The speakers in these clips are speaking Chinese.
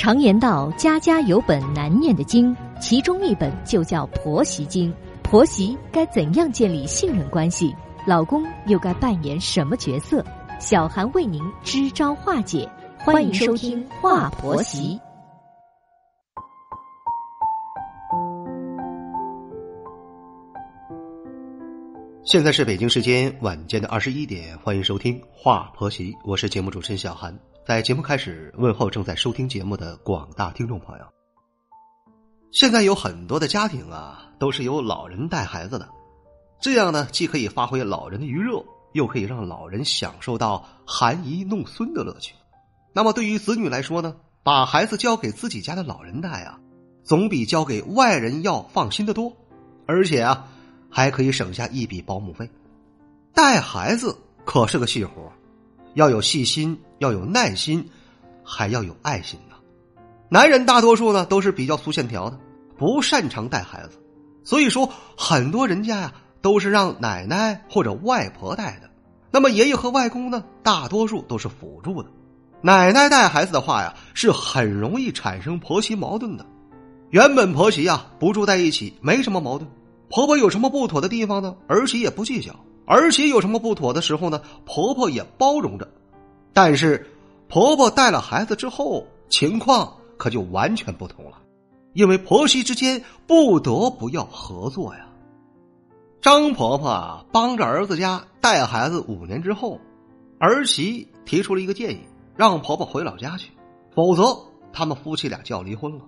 常言道：“家家有本难念的经”，其中一本就叫婆媳经。婆媳该怎样建立信任关系？老公又该扮演什么角色？小韩为您支招化解。欢迎收听《话婆媳》。现在是北京时间晚间的二十一点，欢迎收听《话婆媳》，我是节目主持人小韩。在节目开始，问候正在收听节目的广大听众朋友。现在有很多的家庭啊，都是由老人带孩子的，这样呢，既可以发挥老人的余热，又可以让老人享受到含饴弄孙的乐趣。那么，对于子女来说呢，把孩子交给自己家的老人带啊，总比交给外人要放心的多，而且啊，还可以省下一笔保姆费。带孩子可是个细活，要有细心，要有耐心，还要有爱心。男人大多数呢都是比较粗线条的，不擅长带孩子，所以说很多人家呀都是让奶奶或者外婆带的。那么爷爷和外公呢，大多数都是辅助的。奶奶带孩子的话呀，是很容易产生婆媳矛盾的。原本婆媳呀不住在一起，没什么矛盾。婆婆有什么不妥的地方呢，儿媳也不计较；儿媳有什么不妥的时候呢，婆婆也包容着。但是婆婆带了孩子之后，情况。可就完全不同了，因为婆媳之间不得不要合作呀。张婆婆帮着儿子家带孩子五年之后，儿媳提出了一个建议，让婆婆回老家去，否则他们夫妻俩就要离婚了。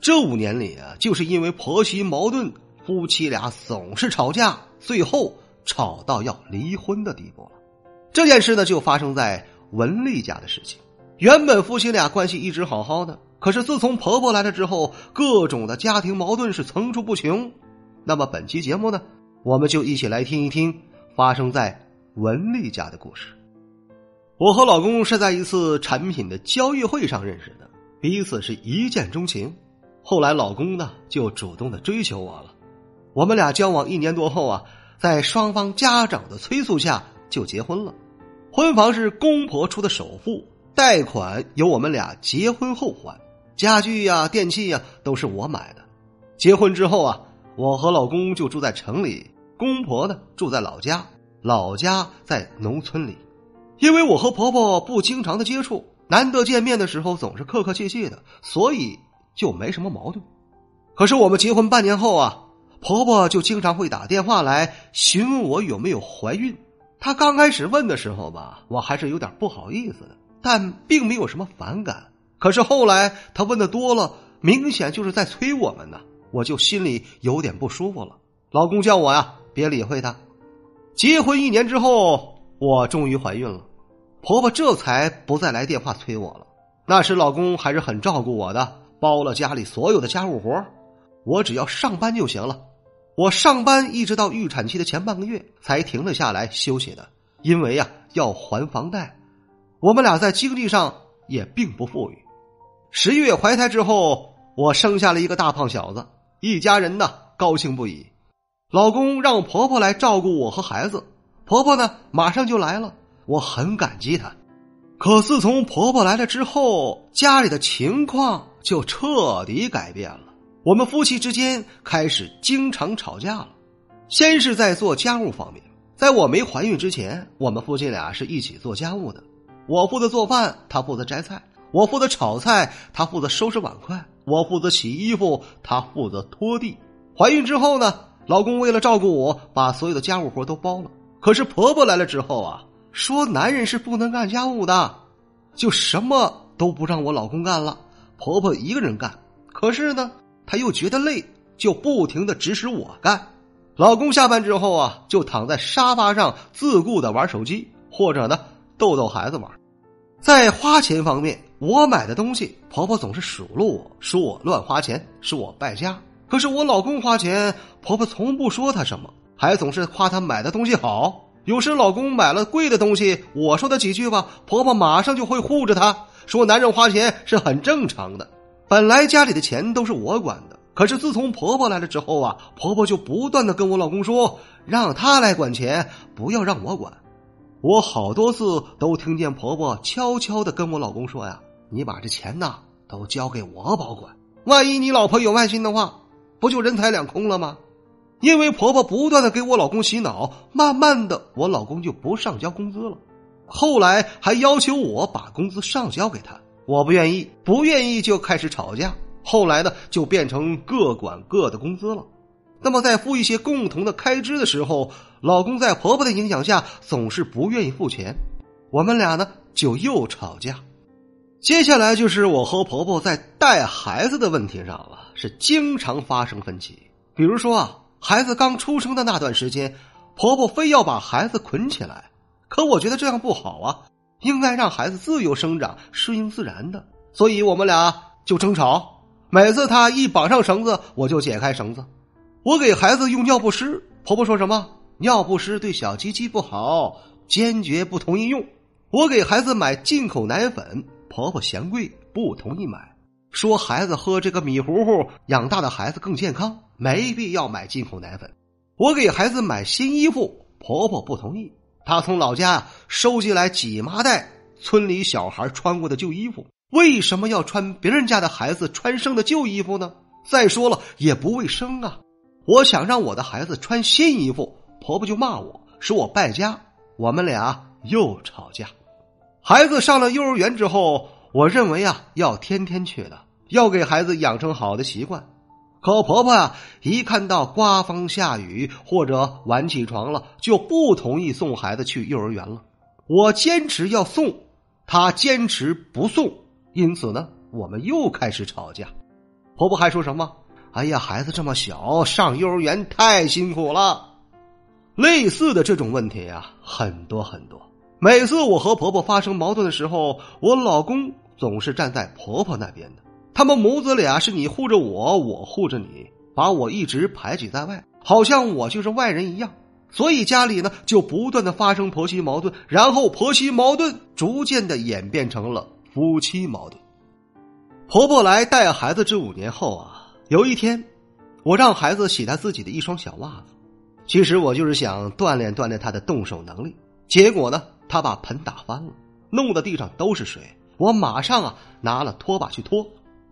这五年里啊，就是因为婆媳矛盾，夫妻俩总是吵架，最后吵到要离婚的地步了。这件事呢，就发生在文丽家的事情。原本夫妻俩关系一直好好的。可是自从婆婆来了之后，各种的家庭矛盾是层出不穷。那么本期节目呢，我们就一起来听一听发生在文丽家的故事。我和老公是在一次产品的交易会上认识的，彼此是一见钟情。后来老公呢就主动的追求我了，我们俩交往一年多后啊，在双方家长的催促下就结婚了。婚房是公婆出的首付，贷款由我们俩结婚后还。家具呀、电器呀都是我买的。结婚之后啊，我和老公就住在城里，公婆呢住在老家，老家在农村里。因为我和婆婆不经常的接触，难得见面的时候总是客客气气的，所以就没什么矛盾。可是我们结婚半年后啊，婆婆就经常会打电话来询问我有没有怀孕。她刚开始问的时候吧，我还是有点不好意思的，但并没有什么反感。可是后来她问的多了，明显就是在催我们呢，我就心里有点不舒服了。老公叫我呀，别理会他。结婚一年之后，我终于怀孕了，婆婆这才不再来电话催我了。那时老公还是很照顾我的，包了家里所有的家务活，我只要上班就行了。我上班一直到预产期的前半个月才停了下来休息的，因为呀要还房贷。我们俩在经济上也并不富裕。十月怀胎之后，我生下了一个大胖小子，一家人呢高兴不已。老公让婆婆来照顾我和孩子，婆婆呢马上就来了，我很感激她。可自从婆婆来了之后，家里的情况就彻底改变了。我们夫妻之间开始经常吵架了。先是在做家务方面，在我没怀孕之前，我们夫妻俩是一起做家务的，我负责做饭，他负责摘菜。我负责炒菜，他负责收拾碗筷；我负责洗衣服，他负责拖地。怀孕之后呢，老公为了照顾我，把所有的家务活都包了。可是婆婆来了之后啊，说男人是不能干家务的，就什么都不让我老公干了，婆婆一个人干。可是呢，她又觉得累，就不停的指使我干。老公下班之后啊，就躺在沙发上自顾的玩手机，或者呢逗逗孩子玩。在花钱方面。我买的东西，婆婆总是数落我说我乱花钱，说我败家。可是我老公花钱，婆婆从不说他什么，还总是夸他买的东西好。有时老公买了贵的东西，我说他几句吧，婆婆马上就会护着他，说男人花钱是很正常的。本来家里的钱都是我管的，可是自从婆婆来了之后啊，婆婆就不断的跟我老公说，让他来管钱，不要让我管。我好多次都听见婆婆悄悄的跟我老公说呀。你把这钱呐都交给我保管。万一你老婆有外心的话，不就人财两空了吗？因为婆婆不断的给我老公洗脑，慢慢的我老公就不上交工资了。后来还要求我把工资上交给他，我不愿意，不愿意就开始吵架。后来呢，就变成各管各的工资了。那么在付一些共同的开支的时候，老公在婆婆的影响下总是不愿意付钱，我们俩呢就又吵架。接下来就是我和婆婆在带孩子的问题上了，是经常发生分歧。比如说啊，孩子刚出生的那段时间，婆婆非要把孩子捆起来。可我觉得这样不好啊，应该让孩子自由生长，顺应自然的。所以我们俩就争吵。每次他一绑上绳子，我就解开绳子。我给孩子用尿不湿，婆婆说什么？尿不湿对小鸡鸡不好，坚决不同意用。我给孩子买进口奶粉，婆婆嫌贵，不同意买，说孩子喝这个米糊糊养大的孩子更健康，没必要买进口奶粉。我给孩子买新衣服，婆婆不同意。他从老家收集来几麻袋村里小孩穿过的旧衣服，为什么要穿别人家的孩子穿剩的旧衣服呢？再说了也不卫生啊！我想让我的孩子穿新衣服，婆婆就骂我，说我败家。我们俩又吵架。孩子上了幼儿园之后，我认为啊要天天去的，要给孩子养成好的习惯。可婆婆啊，一看到刮风下雨或者晚起床了，就不同意送孩子去幼儿园了。我坚持要送，她坚持不送，因此呢，我们又开始吵架。婆婆还说什么：“哎呀，孩子这么小，上幼儿园太辛苦了。”类似的这种问题呀，很多很多。每次我和婆婆发生矛盾的时候，我老公总是站在婆婆那边的。他们母子俩是你护着我，我护着你，把我一直排挤在外，好像我就是外人一样。所以家里呢就不断的发生婆媳矛盾，然后婆媳矛盾逐渐的演变成了夫妻矛盾。婆婆来带孩子这五年后啊，有一天，我让孩子洗他自己的一双小袜子，其实我就是想锻炼锻炼他的动手能力。结果呢，他把盆打翻了，弄得地上都是水。我马上啊拿了拖把去拖。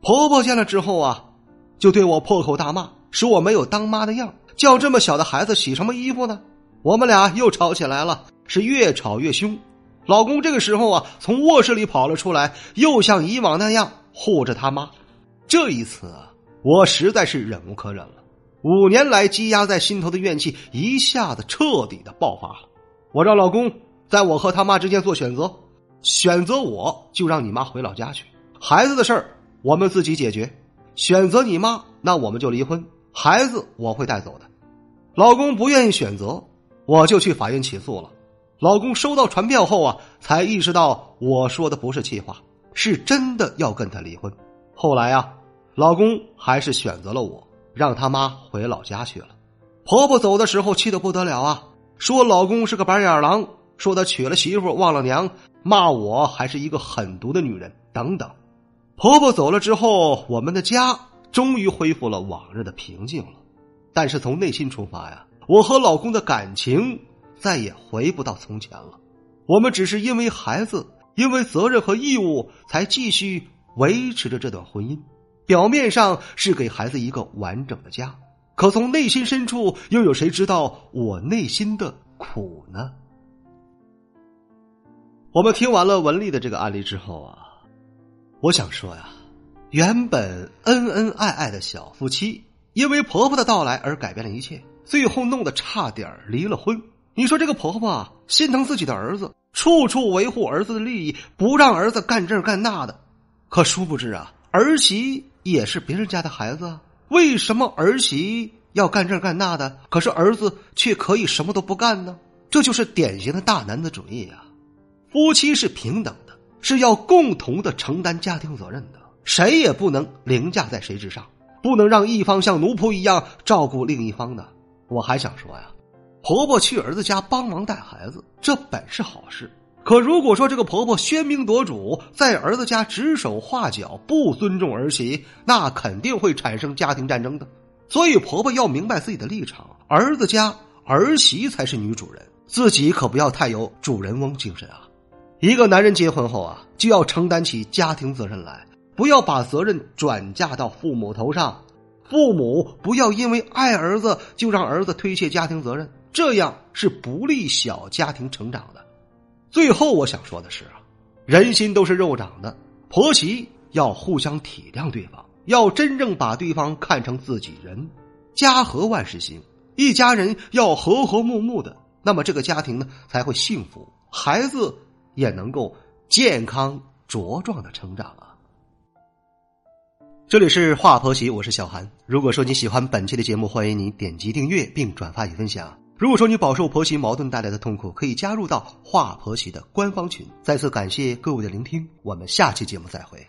婆婆见了之后啊，就对我破口大骂，说我没有当妈的样，叫这么小的孩子洗什么衣服呢？我们俩又吵起来了，是越吵越凶。老公这个时候啊，从卧室里跑了出来，又像以往那样护着他妈。这一次啊，我实在是忍无可忍了，五年来积压在心头的怨气一下子彻底的爆发了。我让老公在我和他妈之间做选择，选择我就让你妈回老家去，孩子的事儿。我们自己解决，选择你妈，那我们就离婚，孩子我会带走的。老公不愿意选择，我就去法院起诉了。老公收到传票后啊，才意识到我说的不是气话，是真的要跟他离婚。后来啊，老公还是选择了我，让他妈回老家去了。婆婆走的时候气得不得了啊，说老公是个白眼狼，说他娶了媳妇忘了娘，骂我还是一个狠毒的女人等等。婆婆走了之后，我们的家终于恢复了往日的平静了。但是从内心出发呀，我和老公的感情再也回不到从前了。我们只是因为孩子，因为责任和义务，才继续维持着这段婚姻。表面上是给孩子一个完整的家，可从内心深处，又有谁知道我内心的苦呢？我们听完了文丽的这个案例之后啊。我想说呀，原本恩恩爱爱的小夫妻，因为婆婆的到来而改变了一切，最后弄得差点离了婚。你说这个婆婆，心疼自己的儿子，处处维护儿子的利益，不让儿子干这干那的。可殊不知啊，儿媳也是别人家的孩子，为什么儿媳要干这干那的？可是儿子却可以什么都不干呢？这就是典型的大男子主义啊！夫妻是平等。是要共同的承担家庭责任的，谁也不能凌驾在谁之上，不能让一方像奴仆一样照顾另一方的。我还想说呀，婆婆去儿子家帮忙带孩子，这本是好事。可如果说这个婆婆喧宾夺主，在儿子家指手画脚，不尊重儿媳，那肯定会产生家庭战争的。所以婆婆要明白自己的立场，儿子家儿媳才是女主人，自己可不要太有主人翁精神啊。一个男人结婚后啊，就要承担起家庭责任来，不要把责任转嫁到父母头上，父母不要因为爱儿子就让儿子推卸家庭责任，这样是不利小家庭成长的。最后，我想说的是啊，人心都是肉长的，婆媳要互相体谅对方，要真正把对方看成自己人。家和万事兴，一家人要和和睦睦的，那么这个家庭呢才会幸福，孩子也能够健康茁壮的成长啊。这里是华婆媳，我是小韩。如果说你喜欢本期的节目，欢迎你点击订阅并转发与分享。如果说你饱受婆媳矛盾带来的痛苦，可以加入到华婆媳的官方群。再次感谢各位的聆听，我们下期节目再会。